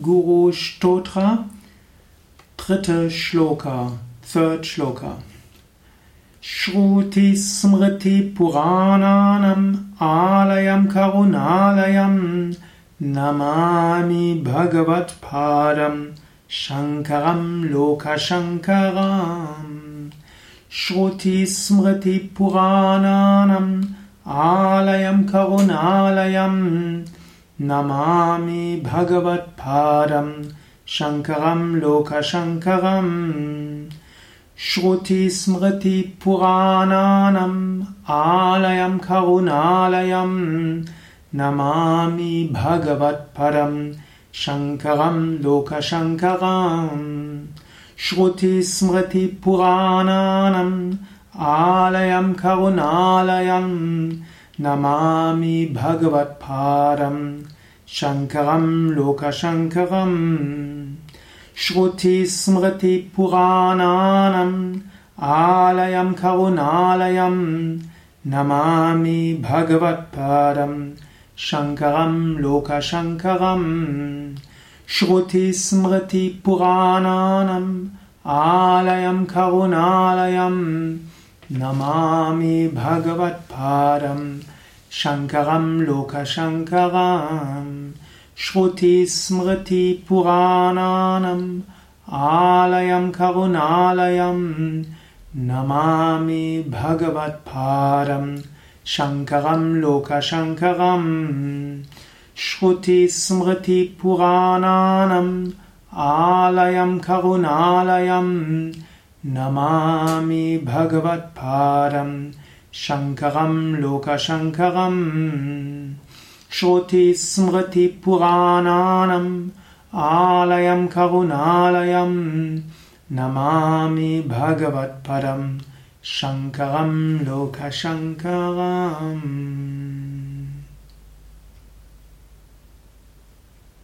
Guru Stotra, Shloka, third Shloka. Shruti Smriti Purananam Alayam Karunalayam Namami Bhagavat Padam Shankaram Loka Shankaram Shruti Smriti Purananam Alayam Karunalayam Namami Bhagavat Padam Shankaram Loka Shankaram Shruti Smriti Purananam Alayam Karunalayam Namami Bhagavat Padam Shankaram Loka Shankaram Shruti Smriti Purananam Alayam Karunalayam Namami Bhagavat Padam Shankaram Loka Shankaram Shruti Smriti Purananam Alayam Karunalayam Namami Bhagavat Padam Shankaram Loka Shankaram Shruti Smriti Purananam Alayam Karunalayam Namami Bhagavat Padam Shankaram Loka Shankaram Shruti Smriti Purananam